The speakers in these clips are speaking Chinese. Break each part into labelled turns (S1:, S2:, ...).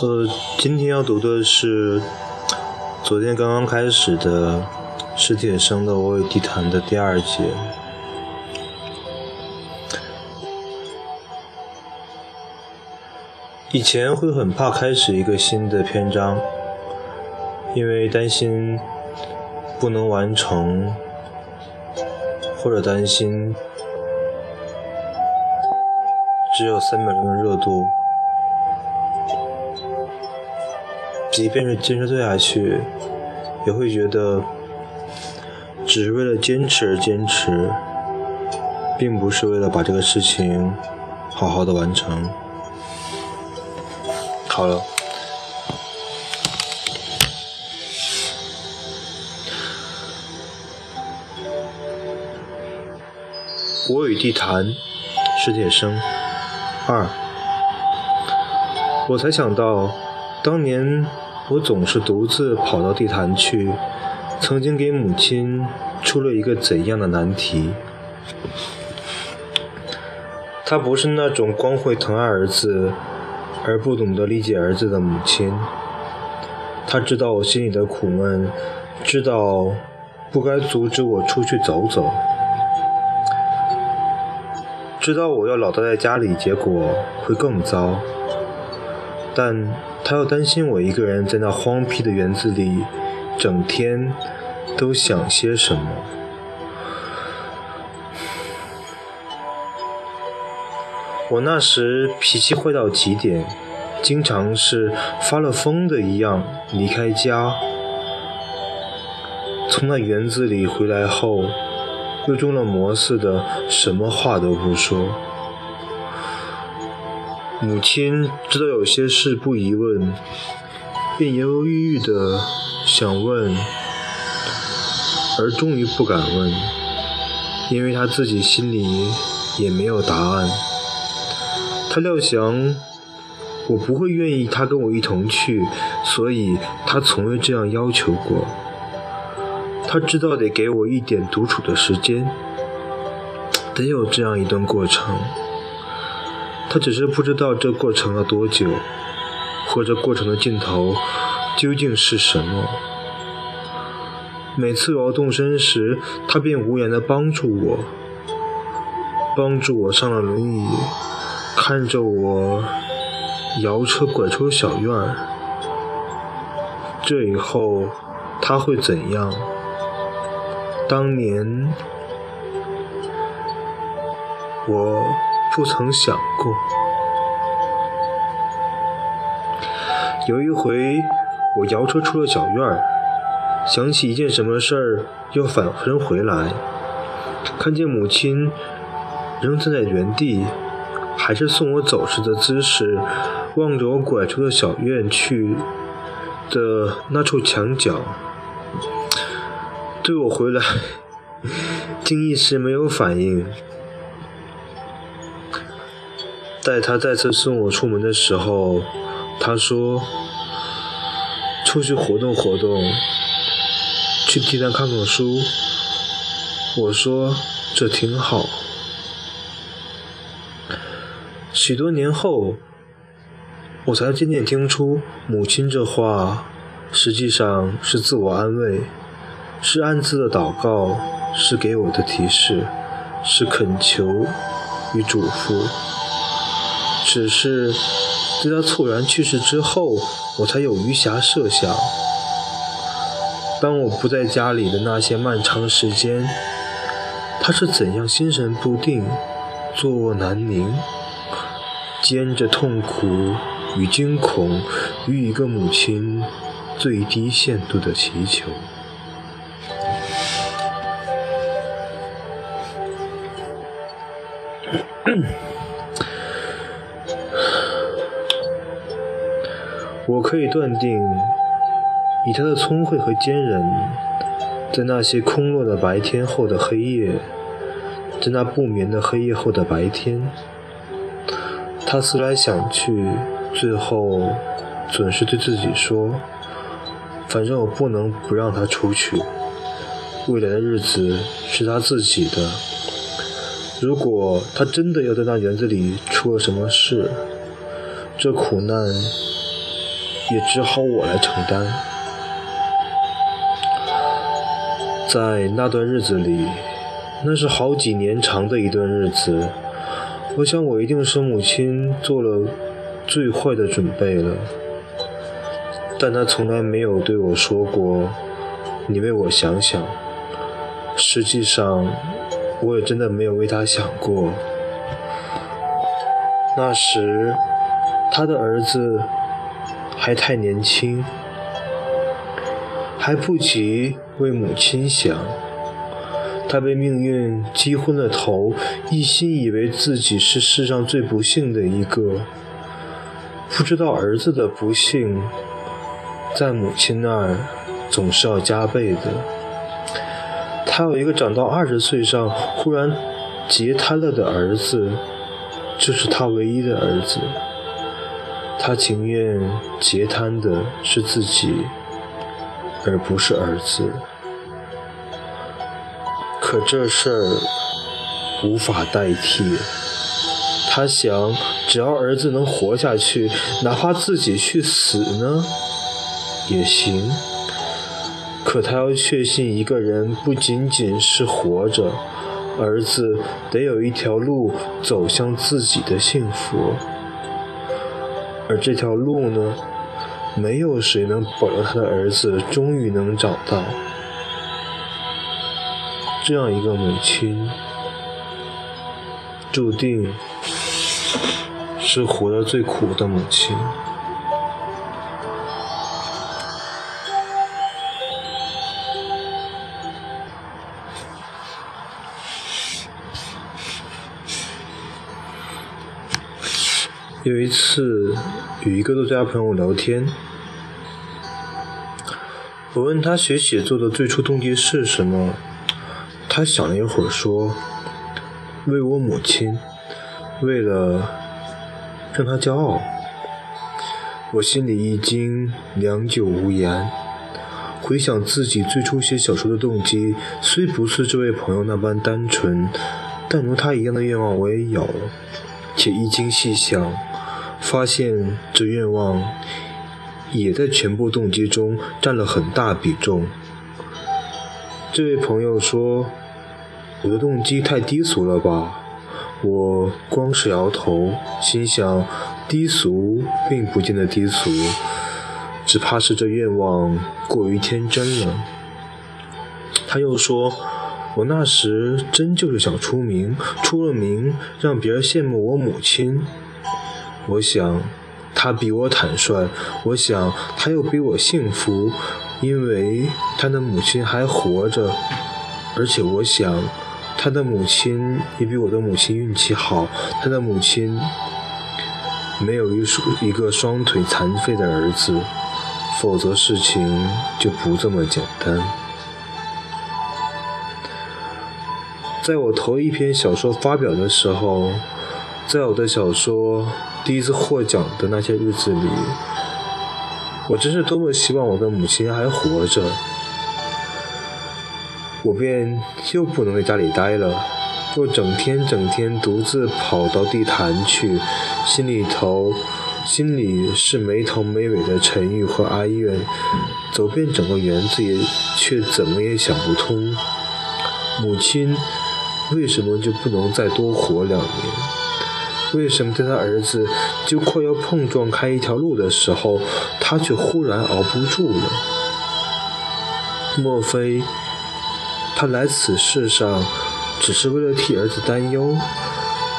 S1: 呃，今天要读的是昨天刚刚开始的史铁生的《我与地坛》的第二节。以前会很怕开始一个新的篇章，因为担心不能完成，或者担心只有三秒钟的热度。即便是坚持做下去，也会觉得只是为了坚持而坚持，并不是为了把这个事情好好的完成。好了，我与地坛，史铁生二，我才想到，当年。我总是独自跑到地坛去，曾经给母亲出了一个怎样的难题？她不是那种光会疼爱儿子而不懂得理解儿子的母亲。她知道我心里的苦闷，知道不该阻止我出去走走，知道我要老待在家里，结果会更糟。但他又担心我一个人在那荒僻的园子里，整天都想些什么。我那时脾气坏到极点，经常是发了疯的一样离开家。从那园子里回来后，又中了魔似的，什么话都不说。母亲知道有些事不宜问，便犹犹豫豫的想问，而终于不敢问，因为她自己心里也没有答案。她料想我不会愿意她跟我一同去，所以她从未这样要求过。她知道得给我一点独处的时间，得有这样一段过程。他只是不知道这过程要多久，或者过程的尽头究竟是什么。每次我要动身时，他便无言地帮助我，帮助我上了轮椅，看着我摇车拐出小院。这以后他会怎样？当年我。不曾想过。有一回，我摇车出了小院儿，想起一件什么事儿，又返身回来，看见母亲仍站在原地，还是送我走时的姿势，望着我拐出的小院去的那处墙角，对我回来 竟一时没有反应。在他再次送我出门的时候，他说：“出去活动活动，去地坛看看书。”我说：“这挺好。”许多年后，我才渐渐听出，母亲这话实际上是自我安慰，是暗自的祷告，是给我的提示，是恳求与嘱咐。只是在他猝然去世之后，我才有余暇设想：当我不在家里的那些漫长时间，他是怎样心神不定、坐卧难宁，兼着痛苦与惊恐，与一个母亲最低限度的祈求。我可以断定，以他的聪慧和坚韧，在那些空落的白天后的黑夜，在那不眠的黑夜后的白天，他思来想去，最后总是对自己说：“反正我不能不让他出去。未来的日子是他自己的。如果他真的要在那园子里出了什么事，这苦难……”也只好我来承担。在那段日子里，那是好几年长的一段日子。我想，我一定是母亲做了最坏的准备了。但她从来没有对我说过：“你为我想想。”实际上，我也真的没有为她想过。那时，她的儿子还太年轻，还不及为母亲想。他被命运击昏了头，一心以为自己是世上最不幸的一个，不知道儿子的不幸，在母亲那儿总是要加倍的。他有一个长到二十岁上忽然截瘫了的儿子。这是他唯一的儿子，他情愿截瘫的是自己，而不是儿子。可这事儿无法代替。他想，只要儿子能活下去，哪怕自己去死呢，也行。可他要确信，一个人不仅仅是活着。儿子得有一条路走向自己的幸福，而这条路呢，没有谁能保证他的儿子终于能找到。这样一个母亲，注定是活得最苦的母亲。有一次，与一个作家朋友聊天，我问他学写作的最初动机是什么，他想了一会儿说：“为我母亲，为了让她骄傲。”我心里一惊，良久无言。回想自己最初写小说的动机，虽不是这位朋友那般单纯，但如他一样的愿望我也有。且一经细想，发现这愿望也在全部动机中占了很大比重。这位朋友说：“我的动机太低俗了吧？”我光是摇头，心想：低俗并不见得低俗，只怕是这愿望过于天真了。他又说。我那时真就是想出名，出了名让别人羡慕我母亲。我想，他比我坦率，我想他又比我幸福，因为他的母亲还活着。而且我想，他的母亲也比我的母亲运气好，他的母亲没有一一个双腿残废的儿子，否则事情就不这么简单。在我头一篇小说发表的时候，在我的小说第一次获奖的那些日子里，我真是多么希望我的母亲还活着，我便又不能在家里待了，又整天整天独自跑到地坛去，心里头心里是没头没尾的沉郁和哀怨，走遍整个园子也却怎么也想不通，母亲。为什么就不能再多活两年？为什么在他儿子就快要碰撞开一条路的时候，他却忽然熬不住了？莫非他来此世上只是为了替儿子担忧，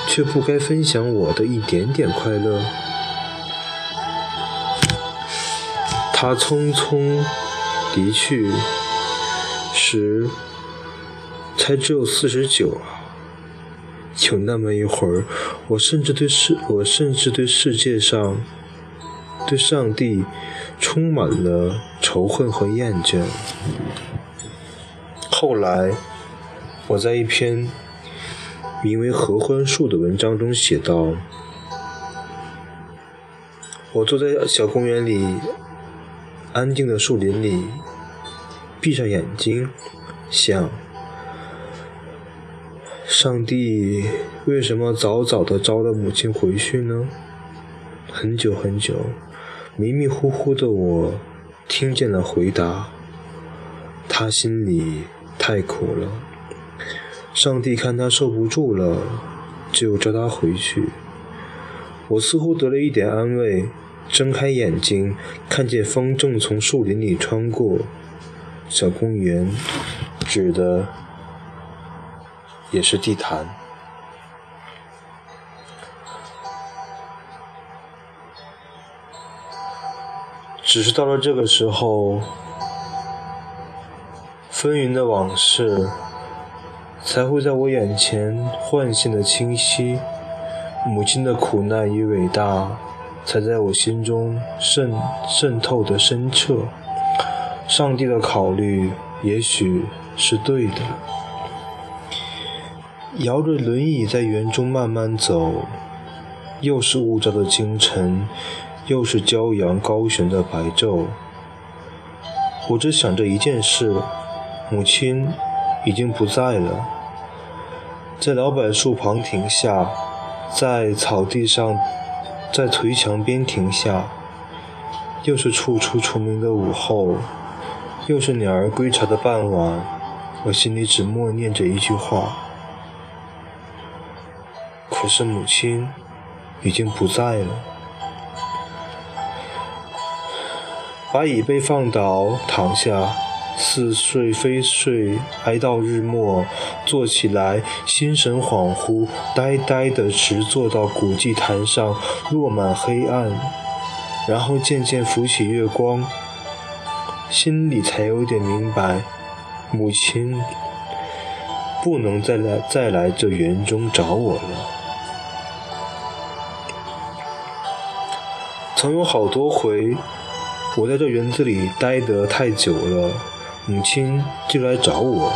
S1: 却不该分享我的一点点快乐？他匆匆离去时。才只有四十九啊！有那么一会儿，我甚至对世，我甚至对世界上，对上帝，充满了仇恨和厌倦。后来，我在一篇名为《合欢树》的文章中写道：“我坐在小公园里，安静的树林里，闭上眼睛，想。”上帝为什么早早的招了母亲回去呢？很久很久，迷迷糊糊的我听见了回答，他心里太苦了，上帝看他受不住了，就召他回去。我似乎得了一点安慰，睁开眼睛，看见风正从树林里穿过，小公园指的也是地坛。只是到了这个时候，纷纭的往事才会在我眼前幻现的清晰，母亲的苦难与伟大才在我心中渗渗透的深彻。上帝的考虑也许是对的。摇着轮椅在园中慢慢走，又是雾罩的清晨。又是骄阳高悬的白昼，我只想着一件事：母亲已经不在了。在老柏树旁停下，在草地上，在颓墙边停下。又是处处虫鸣的午后，又是鸟儿归巢的傍晚，我心里只默念着一句话：可是母亲已经不在了。把椅背放倒，躺下，似睡非睡，挨到日末。坐起来，心神恍惚，呆呆地直坐到古祭坛上，落满黑暗，然后渐渐浮起月光，心里才有点明白，母亲不能再来再来这园中找我了。曾有好多回。我在这园子里待得太久了，母亲就来找我。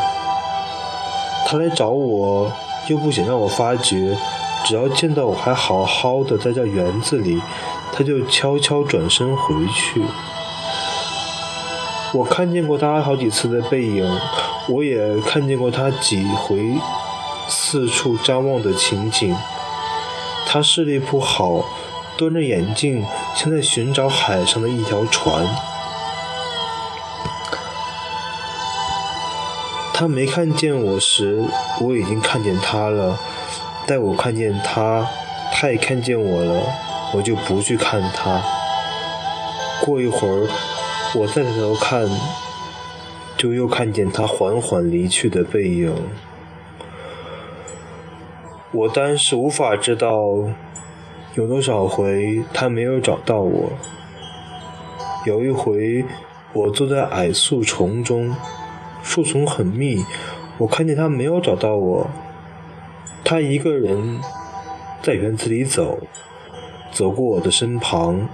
S1: 她来找我，又不想让我发觉，只要见到我还好好的在这园子里，她就悄悄转身回去。我看见过她好几次的背影，我也看见过她几回四处张望的情景。她视力不好。端着眼镜，像在寻找海上的一条船。他没看见我时，我已经看见他了；待我看见他，他也看见我了，我就不去看他。过一会儿，我再抬头看，就又看见他缓缓离去的背影。我当时无法知道。有多少回他没有找到我？有一回，我坐在矮树丛中，树丛很密，我看见他没有找到我。他一个人在园子里走，走过我的身旁，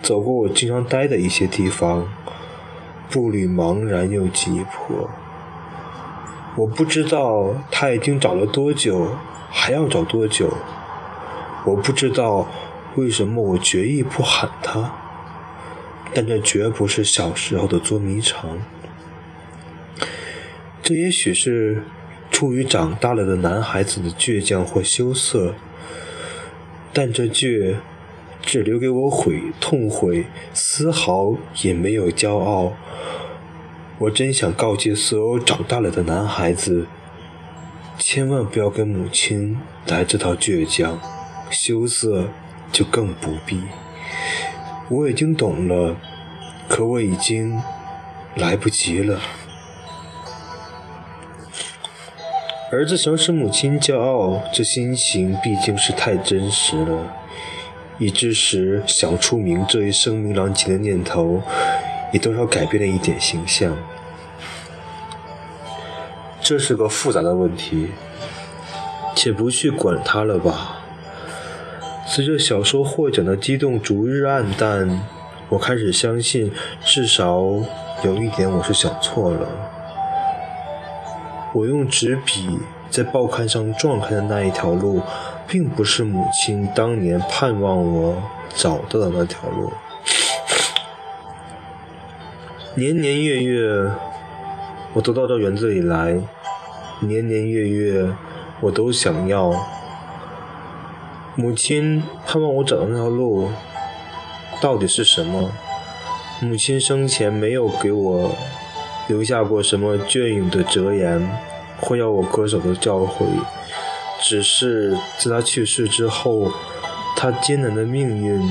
S1: 走过我经常待的一些地方，步履茫然又急迫。我不知道他已经找了多久，还要找多久。我不知道为什么我决意不喊他，但这绝不是小时候的捉迷藏。这也许是出于长大了的男孩子的倔强或羞涩，但这倔只留给我悔痛悔，丝毫也没有骄傲。我真想告诫所有长大了的男孩子，千万不要跟母亲来这套倔强。羞涩就更不必。我已经懂了，可我已经来不及了。儿子想使母亲骄傲，这心情毕竟是太真实了，以致使想出名这一声名狼藉的念头，也多少改变了一点形象。这是个复杂的问题，且不去管它了吧。随着小说获奖的激动逐日暗淡，我开始相信，至少有一点我是想错了。我用纸笔在报刊上撞开的那一条路，并不是母亲当年盼望我找到的那条路。年年月月，我都到这园子里来；年年月月，我都想要。母亲盼望我找到那条路，到底是什么？母亲生前没有给我留下过什么隽永的哲言，或要我恪守的教诲，只是在她去世之后，她艰难的命运、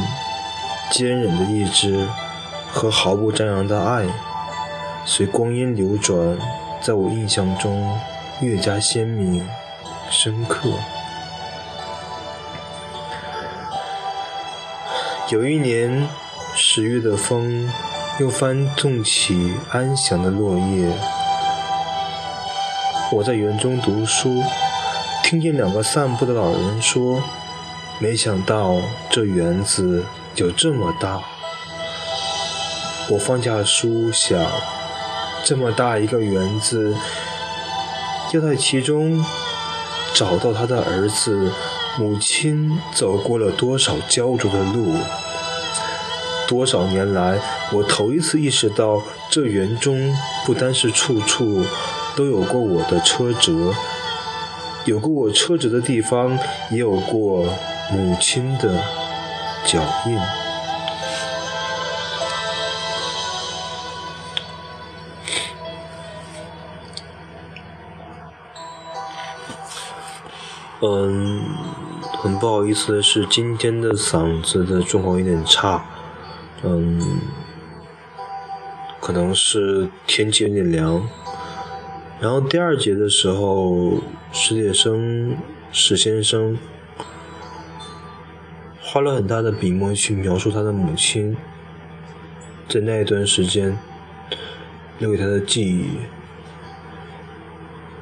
S1: 坚韧的意志和毫不张扬的爱，随光阴流转，在我印象中越加鲜明、深刻。有一年，十月的风又翻动起安详的落叶。我在园中读书，听见两个散步的老人说：“没想到这园子有这么大。”我放下书，想：这么大一个园子，要在其中找到他的儿子。母亲走过了多少焦灼的路？多少年来，我头一次意识到，这园中不单是处处都有过我的车辙，有过我车辙的地方，也有过母亲的脚印。嗯，很不好意思的是，今天的嗓子的状况有点差。嗯，可能是天气有点凉。然后第二节的时候，史铁生史先生花了很大的笔墨去描述他的母亲在那一段时间留给他的记忆。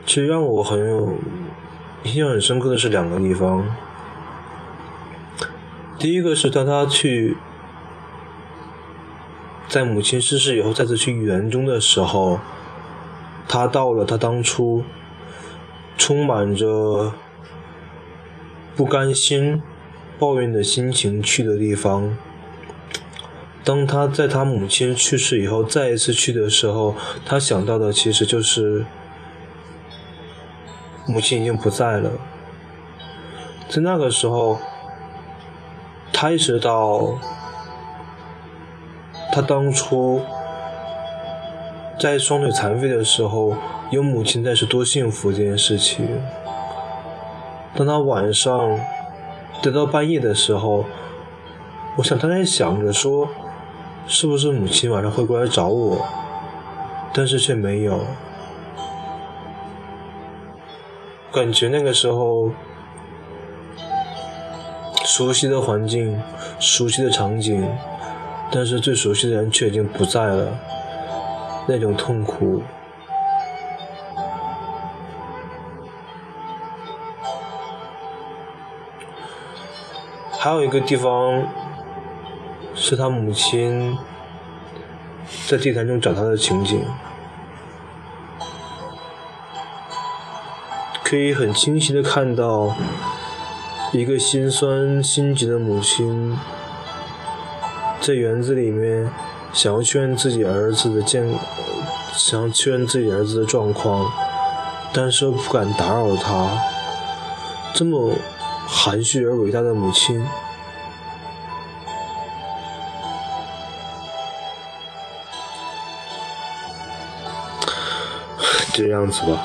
S1: 其实让我很有。印象很深刻的是两个地方，第一个是当他去在母亲逝世以后再次去园中的时候，他到了他当初充满着不甘心、抱怨的心情去的地方。当他在他母亲去世以后再一次去的时候，他想到的其实就是。母亲已经不在了，在那个时候，他意识到，他当初在双腿残废的时候，有母亲在是多幸福这件事情。当他晚上等到半夜的时候，我想他在想着说，是不是母亲晚上会过来找我，但是却没有。感觉那个时候，熟悉的环境，熟悉的场景，但是最熟悉的人却已经不在了，那种痛苦。还有一个地方，是他母亲在地毯中找他的情景。可以很清晰的看到，一个心酸心急的母亲，在园子里面想要确认自己儿子的健，想要确认自己儿子的状况，但是又不敢打扰他。这么含蓄而伟大的母亲，这样子吧。